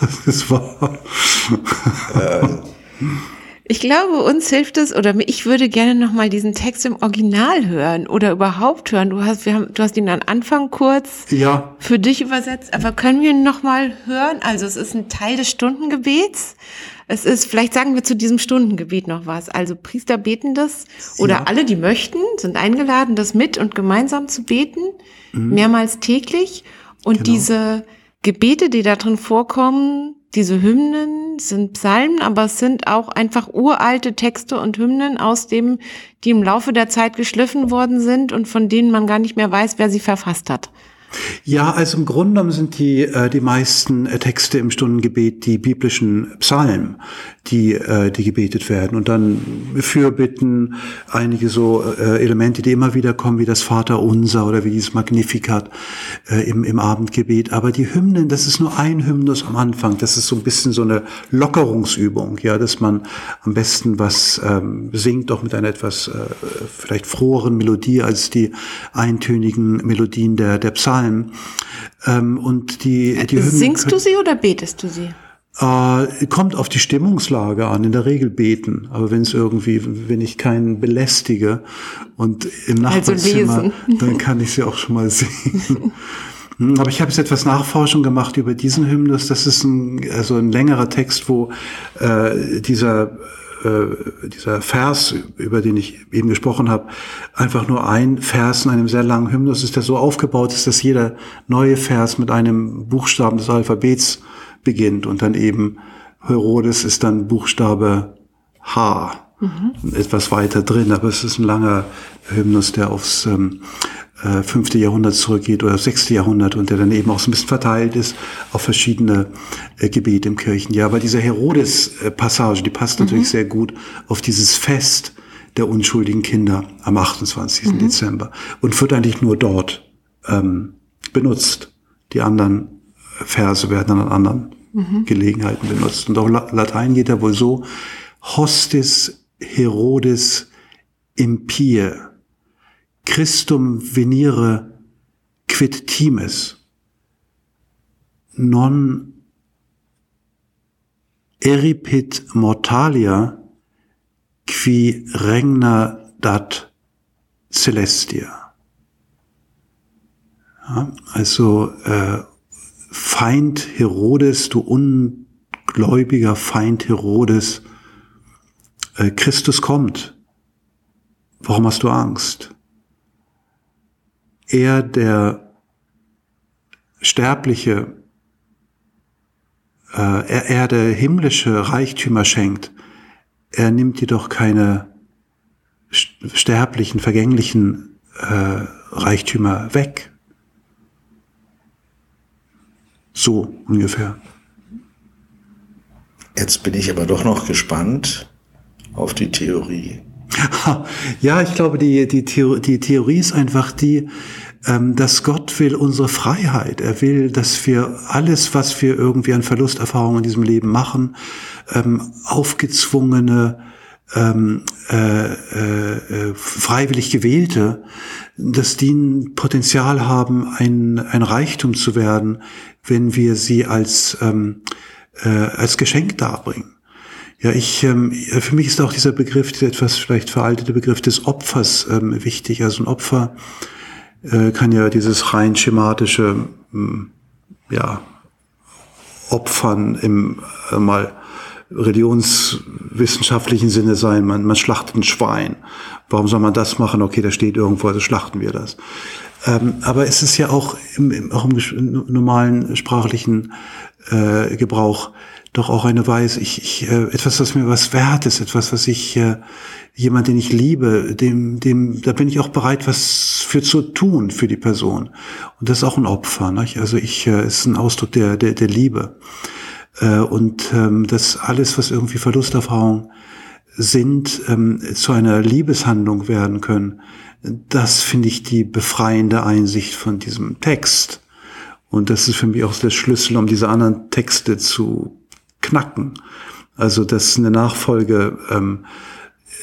S2: das ist wahr.
S1: äh, ich glaube, uns hilft es, oder ich würde gerne nochmal diesen Text im Original hören oder überhaupt hören. Du hast, wir haben, du hast ihn am Anfang kurz
S2: ja.
S1: für dich übersetzt, aber können wir ihn nochmal hören? Also es ist ein Teil des Stundengebets. Es ist, vielleicht sagen wir zu diesem Stundengebet noch was. Also Priester beten das oder ja. alle, die möchten, sind eingeladen, das mit und gemeinsam zu beten, mhm. mehrmals täglich. Und genau. diese Gebete, die da drin vorkommen, diese Hymnen sind Psalmen, aber es sind auch einfach uralte Texte und Hymnen aus dem, die im Laufe der Zeit geschliffen worden sind und von denen man gar nicht mehr weiß, wer sie verfasst hat.
S2: Ja, also im Grunde genommen sind die, äh, die meisten äh, Texte im Stundengebet die biblischen Psalmen, die, äh, die gebetet werden. Und dann Fürbitten, einige so äh, Elemente, die immer wieder kommen, wie das Vaterunser oder wie dieses Magnificat äh, im, im Abendgebet. Aber die Hymnen, das ist nur ein Hymnus am Anfang. Das ist so ein bisschen so eine Lockerungsübung, ja, dass man am besten was ähm, singt, auch mit einer etwas äh, vielleicht froheren Melodie als die eintönigen Melodien der, der Psalmen. Ähm, und die, die
S1: Hymnen Singst du sie oder betest du sie?
S2: Äh, kommt auf die Stimmungslage an, in der Regel beten. Aber wenn es irgendwie, wenn ich keinen belästige und im also Nachbarzimmer, also dann kann ich sie auch schon mal sehen. Hm, aber ich habe jetzt etwas Nachforschung gemacht über diesen Hymnus. Das ist ein, also ein längerer Text, wo äh, dieser äh, dieser Vers, über den ich eben gesprochen habe, einfach nur ein Vers in einem sehr langen Hymnus ist, der so aufgebaut ist, dass jeder neue Vers mit einem Buchstaben des Alphabets beginnt und dann eben Herodes ist dann Buchstabe H. Mhm. Etwas weiter drin, aber es ist ein langer Hymnus, der aufs ähm, äh, fünfte Jahrhundert zurückgeht oder sechste Jahrhundert und der dann eben auch so ein bisschen verteilt ist auf verschiedene äh, Gebete im Kirchenjahr. Aber diese Herodes-Passage, die passt mhm. natürlich sehr gut auf dieses Fest der unschuldigen Kinder am 28. Mhm. Dezember und wird eigentlich nur dort ähm, benutzt. Die anderen Verse werden dann an anderen mhm. Gelegenheiten benutzt. Und auch Latein geht ja wohl so, hostis Herodes impie, Christum venire quid times, non eripit mortalia qui regna dat celestia. Ja, also äh, Feind Herodes, du ungläubiger Feind Herodes, Christus kommt. Warum hast du Angst? Er, der Sterbliche äh, Erde himmlische Reichtümer schenkt, er nimmt jedoch keine sterblichen, vergänglichen äh, Reichtümer weg. So ungefähr.
S3: Jetzt bin ich aber doch noch gespannt auf die Theorie.
S2: Ja, ich glaube, die, die, Theorie, die Theorie ist einfach die, ähm, dass Gott will unsere Freiheit. Er will, dass wir alles, was wir irgendwie an Verlusterfahrungen in diesem Leben machen, ähm, aufgezwungene, ähm, äh, äh, freiwillig gewählte, dass die ein Potenzial haben, ein, ein Reichtum zu werden, wenn wir sie als, ähm, äh, als Geschenk darbringen. Ja, ich, ähm, für mich ist auch dieser Begriff, dieser etwas vielleicht veraltete Begriff des Opfers ähm, wichtig. Also ein Opfer äh, kann ja dieses rein schematische, ähm, ja, Opfern im äh, mal religionswissenschaftlichen Sinne sein. Man, man schlachtet ein Schwein. Warum soll man das machen? Okay, da steht irgendwo, also schlachten wir das. Ähm, aber es ist ja auch im, auch im normalen sprachlichen äh, Gebrauch doch auch eine Weise, ich, ich, äh, etwas, was mir was wert ist, etwas, was ich, äh, jemand, den ich liebe, dem, dem, da bin ich auch bereit, was für zu tun für die Person. Und das ist auch ein Opfer. Nicht? Also ich, äh, ist ein Ausdruck der, der, der Liebe. Äh, und ähm, das alles, was irgendwie Verlusterfahrung sind, ähm, zu einer Liebeshandlung werden können. Das finde ich die befreiende Einsicht von diesem Text. Und das ist für mich auch der Schlüssel, um diese anderen Texte zu knacken. Also dass eine Nachfolge ähm,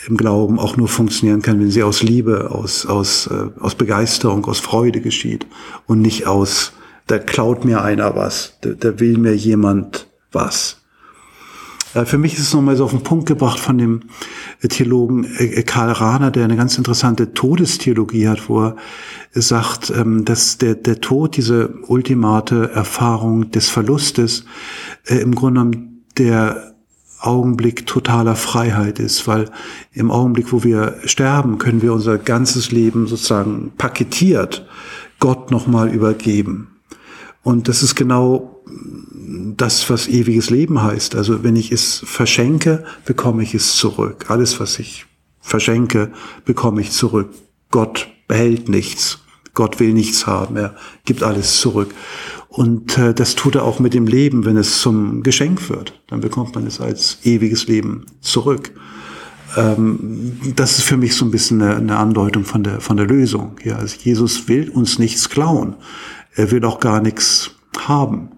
S2: im Glauben auch nur funktionieren kann, wenn sie aus Liebe, aus, aus, äh, aus Begeisterung, aus Freude geschieht und nicht aus, da klaut mir einer was, da, da will mir jemand was. Äh, für mich ist es nochmal so auf den Punkt gebracht von dem Theologen äh, Karl Rahner, der eine ganz interessante Todestheologie hat, wo er sagt, ähm, dass der, der Tod, diese ultimate Erfahrung des Verlustes, äh, im Grunde genommen der Augenblick totaler Freiheit ist, weil im Augenblick, wo wir sterben, können wir unser ganzes Leben sozusagen paketiert Gott nochmal übergeben. Und das ist genau das, was ewiges Leben heißt. Also wenn ich es verschenke, bekomme ich es zurück. Alles, was ich verschenke, bekomme ich zurück. Gott behält nichts. Gott will nichts haben. Er gibt alles zurück. Und äh, das tut er auch mit dem Leben, wenn es zum Geschenk wird. Dann bekommt man es als ewiges Leben zurück. Ähm, das ist für mich so ein bisschen eine, eine Andeutung von der, von der Lösung. Ja, also Jesus will uns nichts klauen. Er will auch gar nichts haben.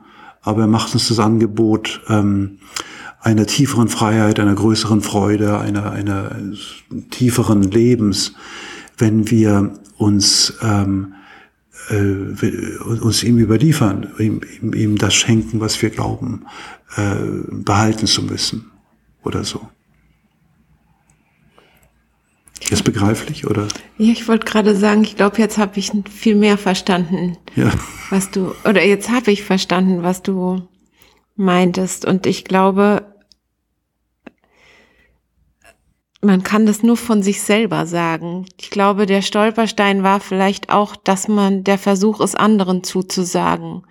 S2: Aber er macht uns das Angebot ähm, einer tieferen Freiheit, einer größeren Freude, einer, einer tieferen Lebens, wenn wir uns ähm, äh, uns ihm überliefern, ihm, ihm, ihm das schenken, was wir glauben, äh, behalten zu müssen oder so. Ist begreiflich, oder?
S1: Ja, ich wollte gerade sagen, ich glaube, jetzt habe ich viel mehr verstanden, ja. was du, oder jetzt habe ich verstanden, was du meintest. Und ich glaube, man kann das nur von sich selber sagen. Ich glaube, der Stolperstein war vielleicht auch, dass man der Versuch ist, anderen zuzusagen.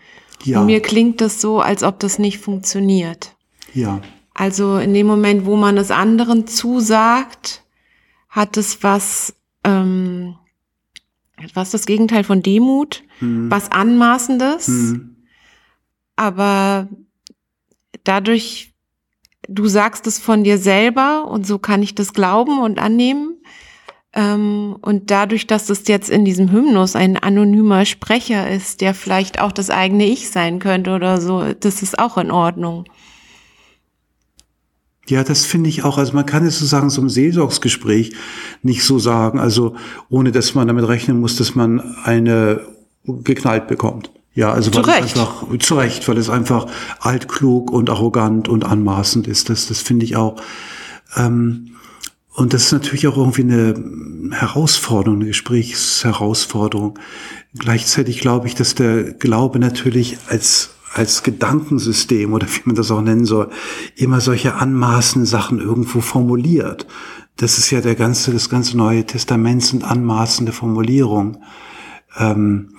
S1: Ja. Und mir klingt das so, als ob das nicht funktioniert.
S2: Ja.
S1: Also in dem Moment, wo man es anderen zusagt, hat es was, ähm, was das Gegenteil von Demut, hm. was Anmaßendes. Hm. Aber dadurch du sagst es von dir selber und so kann ich das glauben und annehmen. Ähm, und dadurch, dass es jetzt in diesem Hymnus ein anonymer Sprecher ist, der vielleicht auch das eigene Ich sein könnte oder so, das ist auch in Ordnung.
S2: Ja, das finde ich auch. Also man kann es sozusagen so im Seelsorgsgespräch nicht so sagen, also ohne dass man damit rechnen muss, dass man eine geknallt bekommt. Ja, also weil
S1: Recht.
S2: es einfach zu Recht, weil es einfach altklug und arrogant und anmaßend ist. Das, das finde ich auch. Ähm, und das ist natürlich auch irgendwie eine Herausforderung, eine Gesprächsherausforderung. Gleichzeitig glaube ich, dass der Glaube natürlich als als Gedankensystem oder wie man das auch nennen soll, immer solche anmaßenden Sachen irgendwo formuliert. Das ist ja der ganze, das ganze Neue Testament sind anmaßende Formulierungen. Ähm,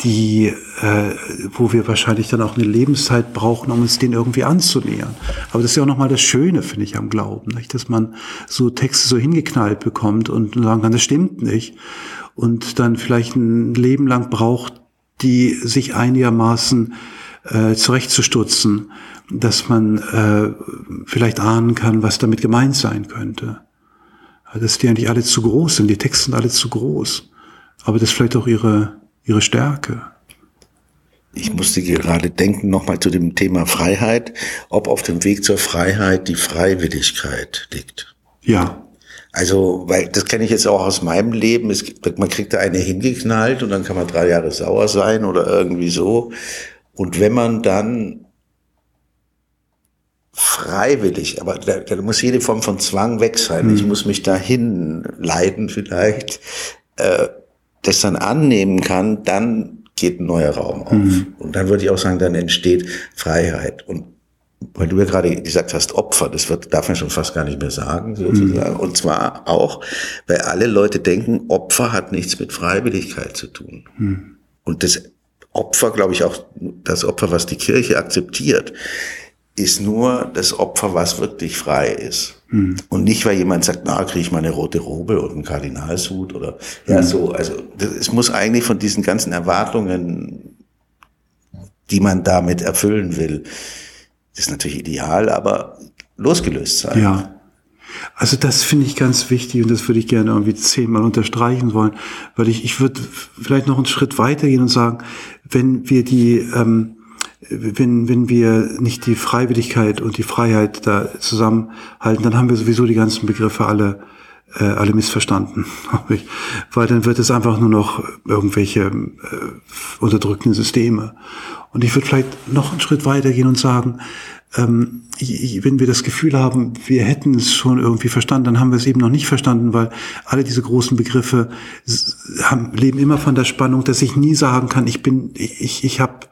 S2: die, äh, wo wir wahrscheinlich dann auch eine Lebenszeit brauchen, um uns den irgendwie anzunähern. Aber das ist ja auch nochmal das Schöne, finde ich, am Glauben, nicht? dass man so Texte so hingeknallt bekommt und sagen kann, das stimmt nicht. Und dann vielleicht ein Leben lang braucht, die sich einigermaßen äh, zurechtzustutzen, dass man äh, vielleicht ahnen kann, was damit gemeint sein könnte. Dass die eigentlich alle zu groß sind, die Texte sind alle zu groß. Aber das vielleicht auch ihre ihre Stärke.
S3: Ich musste gerade denken nochmal zu dem Thema Freiheit, ob auf dem Weg zur Freiheit die Freiwilligkeit liegt.
S2: Ja.
S3: Also, weil das kenne ich jetzt auch aus meinem Leben. Es, man kriegt da eine hingeknallt und dann kann man drei Jahre sauer sein oder irgendwie so. Und wenn man dann freiwillig, aber da, da muss jede Form von Zwang weg sein. Mhm. Ich muss mich dahin leiten vielleicht. Äh, das dann annehmen kann, dann geht ein neuer Raum auf. Mhm. Und dann würde ich auch sagen, dann entsteht Freiheit. Und weil du ja gerade gesagt hast, Opfer, das wird, darf man schon fast gar nicht mehr sagen, sozusagen. Mhm. Und zwar auch, weil alle Leute denken, Opfer hat nichts mit Freiwilligkeit zu tun. Mhm. Und das Opfer, glaube ich auch, das Opfer, was die Kirche akzeptiert, ist nur das Opfer, was wirklich frei ist. Mhm. Und nicht, weil jemand sagt, na, kriege ich mal eine rote Robe oder einen Kardinalshut oder ja, mhm. so. Also das, es muss eigentlich von diesen ganzen Erwartungen, die man damit erfüllen will, das ist natürlich ideal, aber losgelöst sein.
S2: Ja. Also das finde ich ganz wichtig und das würde ich gerne irgendwie zehnmal unterstreichen wollen, weil ich, ich würde vielleicht noch einen Schritt weitergehen und sagen, wenn wir die ähm, wenn, wenn wir nicht die Freiwilligkeit und die Freiheit da zusammenhalten, dann haben wir sowieso die ganzen Begriffe alle, äh, alle missverstanden, ich. Weil dann wird es einfach nur noch irgendwelche äh, unterdrückenden Systeme. Und ich würde vielleicht noch einen Schritt weiter gehen und sagen, ähm, wenn wir das Gefühl haben, wir hätten es schon irgendwie verstanden, dann haben wir es eben noch nicht verstanden, weil alle diese großen Begriffe haben, leben immer von der Spannung, dass ich nie sagen kann, ich bin, ich, ich habe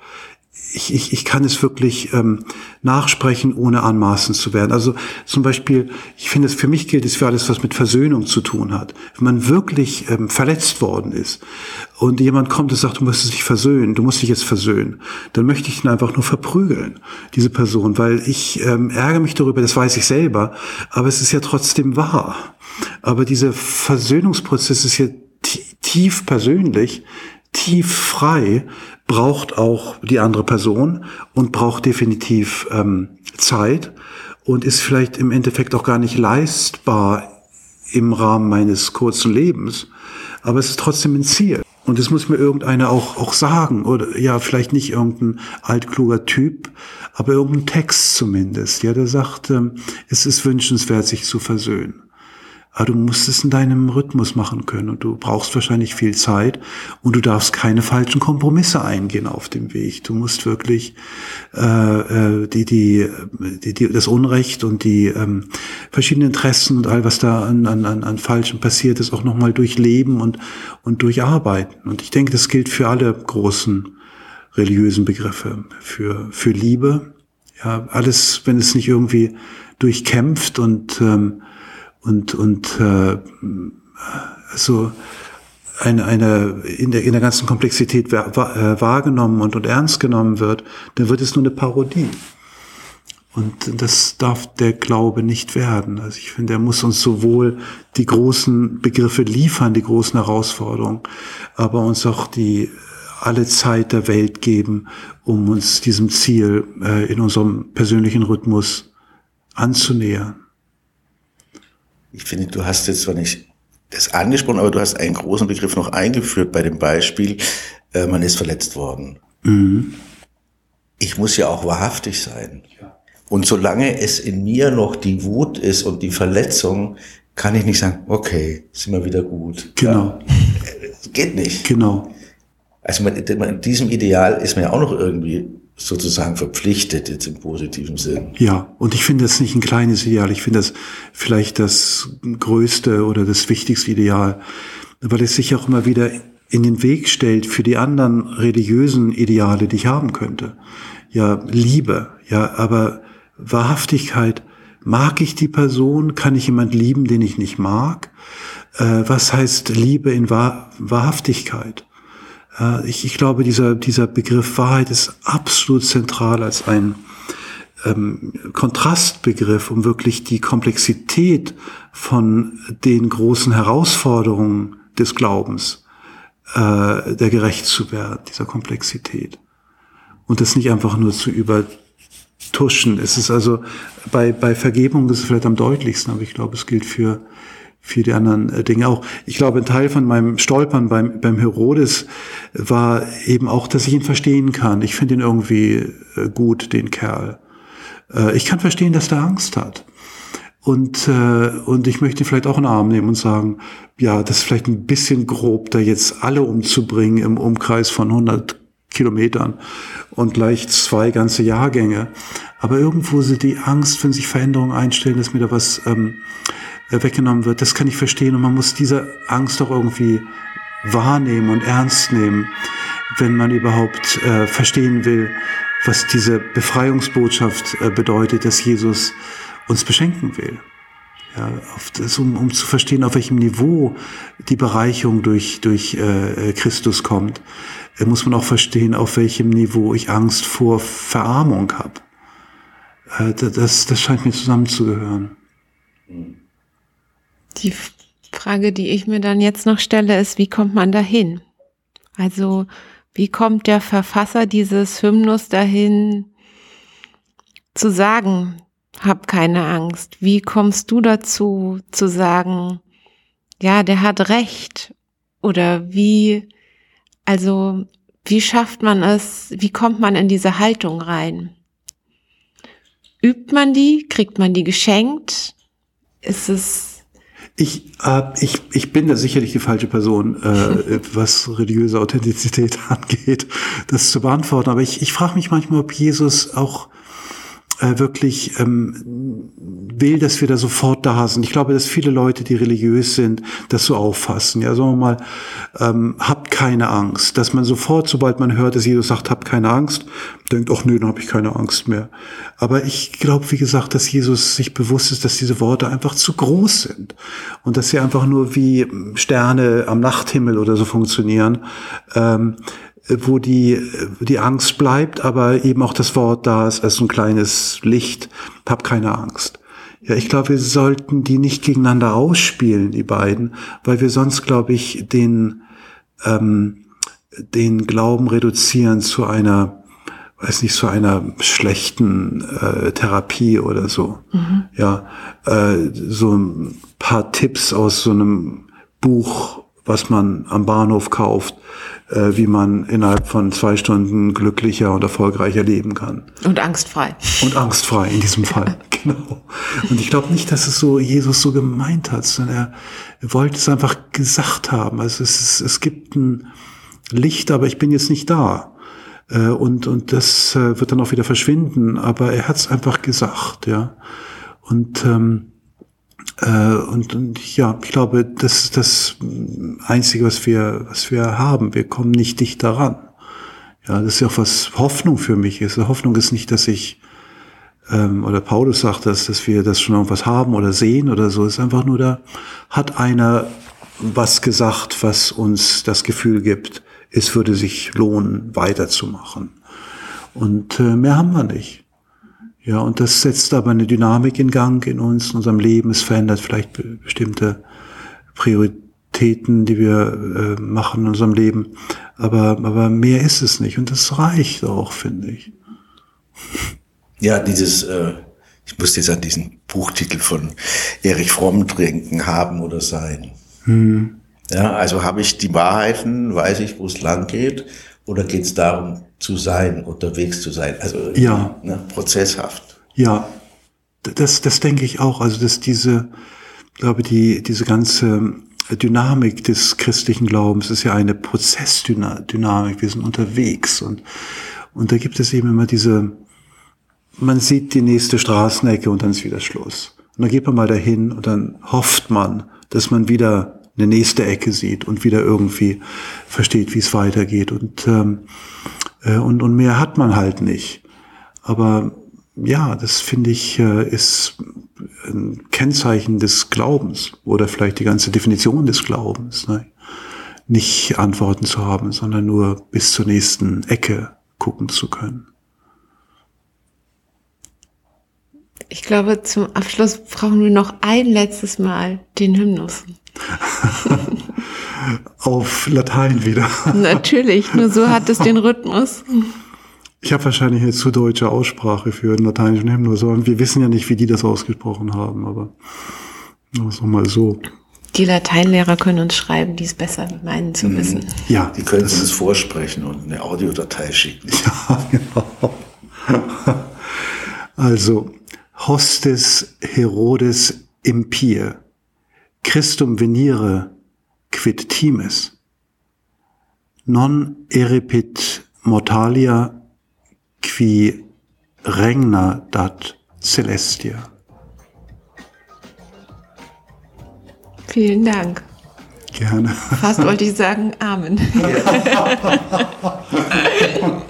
S2: ich, ich, ich kann es wirklich ähm, nachsprechen, ohne anmaßend zu werden. Also zum Beispiel, ich finde es, für mich gilt es für alles, was mit Versöhnung zu tun hat. Wenn man wirklich ähm, verletzt worden ist und jemand kommt und sagt, du musst dich versöhnen, du musst dich jetzt versöhnen, dann möchte ich ihn einfach nur verprügeln, diese Person, weil ich ähm, ärgere mich darüber, das weiß ich selber, aber es ist ja trotzdem wahr. Aber dieser Versöhnungsprozess ist ja tief persönlich, tief frei braucht auch die andere Person und braucht definitiv ähm, Zeit und ist vielleicht im Endeffekt auch gar nicht leistbar im Rahmen meines kurzen Lebens. Aber es ist trotzdem ein Ziel. Und es muss mir irgendeiner auch, auch sagen. Oder ja, vielleicht nicht irgendein altkluger Typ, aber irgendein Text zumindest. Ja, der sagt, ähm, es ist wünschenswert, sich zu versöhnen. Aber du musst es in deinem Rhythmus machen können und du brauchst wahrscheinlich viel Zeit und du darfst keine falschen Kompromisse eingehen auf dem Weg. Du musst wirklich äh, äh, die, die, die, die, das Unrecht und die ähm, verschiedenen Interessen und all was da an, an, an Falschen passiert ist, auch nochmal durchleben und, und durcharbeiten. Und ich denke, das gilt für alle großen religiösen Begriffe, für, für Liebe. Ja, alles, wenn es nicht irgendwie durchkämpft und ähm, und, und äh, so eine, eine in, der, in der ganzen Komplexität äh, wahrgenommen und, und ernst genommen wird, dann wird es nur eine Parodie. Und das darf der Glaube nicht werden. Also ich finde, er muss uns sowohl die großen Begriffe liefern, die großen Herausforderungen, aber uns auch die alle Zeit der Welt geben, um uns diesem Ziel äh, in unserem persönlichen Rhythmus anzunähern.
S3: Ich finde, du hast jetzt zwar nicht das angesprochen, aber du hast einen großen Begriff noch eingeführt bei dem Beispiel, äh, man ist verletzt worden. Mhm. Ich muss ja auch wahrhaftig sein. Und solange es in mir noch die Wut ist und die Verletzung, kann ich nicht sagen, okay, sind wir wieder gut.
S2: Genau. Ja,
S3: geht nicht.
S2: Genau.
S3: Also man, in diesem Ideal ist man ja auch noch irgendwie sozusagen verpflichtet jetzt im positiven Sinn.
S2: Ja, und ich finde das nicht ein kleines Ideal. Ich finde das vielleicht das größte oder das wichtigste Ideal, weil es sich auch immer wieder in den Weg stellt für die anderen religiösen Ideale, die ich haben könnte. Ja, Liebe, ja, aber Wahrhaftigkeit, mag ich die Person? Kann ich jemand lieben, den ich nicht mag? Äh, was heißt Liebe in Wahr Wahrhaftigkeit? Ich, ich glaube, dieser, dieser Begriff Wahrheit ist absolut zentral als ein ähm, Kontrastbegriff, um wirklich die Komplexität von den großen Herausforderungen des Glaubens äh, der gerecht zu werden, dieser Komplexität. Und das nicht einfach nur zu übertuschen. Es ist also bei, bei Vergebung ist vielleicht am deutlichsten, aber ich glaube, es gilt für, die anderen äh, Dinge auch. Ich glaube, ein Teil von meinem Stolpern beim, beim Herodes war eben auch, dass ich ihn verstehen kann. Ich finde ihn irgendwie äh, gut, den Kerl. Äh, ich kann verstehen, dass der Angst hat. Und, äh, und ich möchte ihn vielleicht auch in den Arm nehmen und sagen, ja, das ist vielleicht ein bisschen grob, da jetzt alle umzubringen im Umkreis von 100 Kilometern und gleich zwei ganze Jahrgänge. Aber irgendwo sind die Angst, wenn sich Veränderungen einstellen, dass mir da was ähm, äh, weggenommen wird, das kann ich verstehen. Und man muss diese Angst doch irgendwie wahrnehmen und ernst nehmen, wenn man überhaupt äh, verstehen will, was diese Befreiungsbotschaft äh, bedeutet, dass Jesus uns beschenken will. Ja, das, um, um zu verstehen, auf welchem Niveau die Bereicherung durch, durch äh, Christus kommt, äh, muss man auch verstehen, auf welchem Niveau ich Angst vor Verarmung habe. Äh, das, das scheint mir zusammenzugehören.
S1: Die Frage, die ich mir dann jetzt noch stelle, ist, wie kommt man dahin? Also, wie kommt der Verfasser dieses Hymnus dahin, zu sagen, hab keine Angst. Wie kommst du dazu zu sagen, ja, der hat recht? Oder wie, also, wie schafft man es? Wie kommt man in diese Haltung rein? Übt man die? Kriegt man die geschenkt? Ist es
S2: ich, äh, ich, ich bin da sicherlich die falsche Person, äh, was religiöse Authentizität angeht, das zu beantworten. Aber ich, ich frage mich manchmal, ob Jesus auch äh, wirklich ähm, will, dass wir da sofort da sind. Ich glaube, dass viele Leute, die religiös sind, das so auffassen. Ja, sagen wir mal, ähm, habt keine Angst. Dass man sofort, sobald man hört, dass Jesus sagt, habt keine Angst, denkt, ach nö, dann habe ich keine Angst mehr. Aber ich glaube, wie gesagt, dass Jesus sich bewusst ist, dass diese Worte einfach zu groß sind und dass sie einfach nur wie Sterne am Nachthimmel oder so funktionieren. Ähm, wo die, die Angst bleibt, aber eben auch das Wort da ist als ein kleines Licht. Hab keine Angst. Ja, ich glaube, wir sollten die nicht gegeneinander ausspielen, die beiden, weil wir sonst, glaube ich, den, ähm, den Glauben reduzieren zu einer, weiß nicht, zu einer schlechten äh, Therapie oder so. Mhm. Ja, äh, so ein paar Tipps aus so einem Buch, was man am Bahnhof kauft, äh, wie man innerhalb von zwei Stunden glücklicher und erfolgreicher leben kann.
S1: Und angstfrei.
S2: Und angstfrei in diesem Fall, genau. Und ich glaube nicht, dass es so Jesus so gemeint hat, sondern er, wollte es einfach gesagt haben. Also es, ist, es gibt ein Licht, aber ich bin jetzt nicht da. Äh, und, und das äh, wird dann auch wieder verschwinden, aber er hat es einfach gesagt, ja. Und ähm, äh, und, und ja, ich glaube, das ist das Einzige, was wir, was wir haben. Wir kommen nicht dicht daran. Ja, das ist ja auch was Hoffnung für mich ist. Hoffnung ist nicht, dass ich ähm, oder Paulus sagt das, dass wir das schon irgendwas haben oder sehen oder so. Es ist einfach nur da hat einer was gesagt, was uns das Gefühl gibt, es würde sich lohnen, weiterzumachen. Und äh, mehr haben wir nicht. Ja, und das setzt aber eine Dynamik in Gang in uns, in unserem Leben. Es verändert vielleicht bestimmte Prioritäten, die wir äh, machen in unserem Leben. Aber, aber mehr ist es nicht. Und das reicht auch, finde ich.
S3: Ja, dieses, äh, ich muss jetzt an diesen Buchtitel von Erich Fromm trinken, haben oder sein. Hm. Ja, also habe ich die Wahrheiten, weiß ich, wo es lang geht, oder geht es darum, zu sein, unterwegs zu sein? Also
S2: ja.
S3: ne, prozesshaft.
S2: Ja, das, das denke ich auch. Also dass diese, glaube die, diese ganze Dynamik des christlichen Glaubens ist ja eine Prozessdynamik. Wir sind unterwegs und und da gibt es eben immer diese, man sieht die nächste Straßenecke und dann ist wieder Schluss. Und dann geht man mal dahin und dann hofft man, dass man wieder eine nächste Ecke sieht und wieder irgendwie versteht, wie es weitergeht. Und, ähm, äh, und, und mehr hat man halt nicht. Aber ja, das finde ich, äh, ist ein Kennzeichen des Glaubens oder vielleicht die ganze Definition des Glaubens. Ne? nicht Antworten zu haben, sondern nur bis zur nächsten Ecke gucken zu können.
S1: Ich glaube, zum Abschluss brauchen wir noch ein letztes Mal den Hymnus.
S2: Auf Latein wieder.
S1: Natürlich, nur so hat es den Rhythmus.
S2: Ich habe wahrscheinlich eine zu deutsche Aussprache für den lateinischen Hymnus, aber wir wissen ja nicht, wie die das ausgesprochen haben, aber so mal so.
S1: Die Lateinlehrer können uns schreiben, die es besser meinen zu wissen. Mhm.
S3: Ja. Die können uns vorsprechen und eine Audiodatei schicken. Ja, genau.
S2: Also, Hostes Herodes impie, Christum venire quid times, non erepit mortalia qui regna dat celestia.
S1: Vielen Dank.
S2: Gerne.
S1: Fast wollte ich sagen Amen.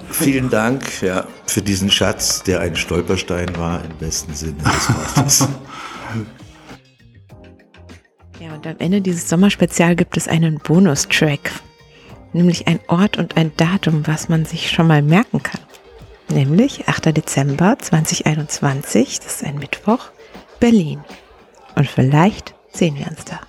S3: Vielen Dank ja, für diesen Schatz, der ein Stolperstein war im besten Sinne des Wortes.
S1: Ja, und am Ende dieses Sommerspezial gibt es einen Bonustrack, nämlich ein Ort und ein Datum, was man sich schon mal merken kann. Nämlich 8. Dezember 2021, das ist ein Mittwoch, Berlin. Und vielleicht sehen wir uns da.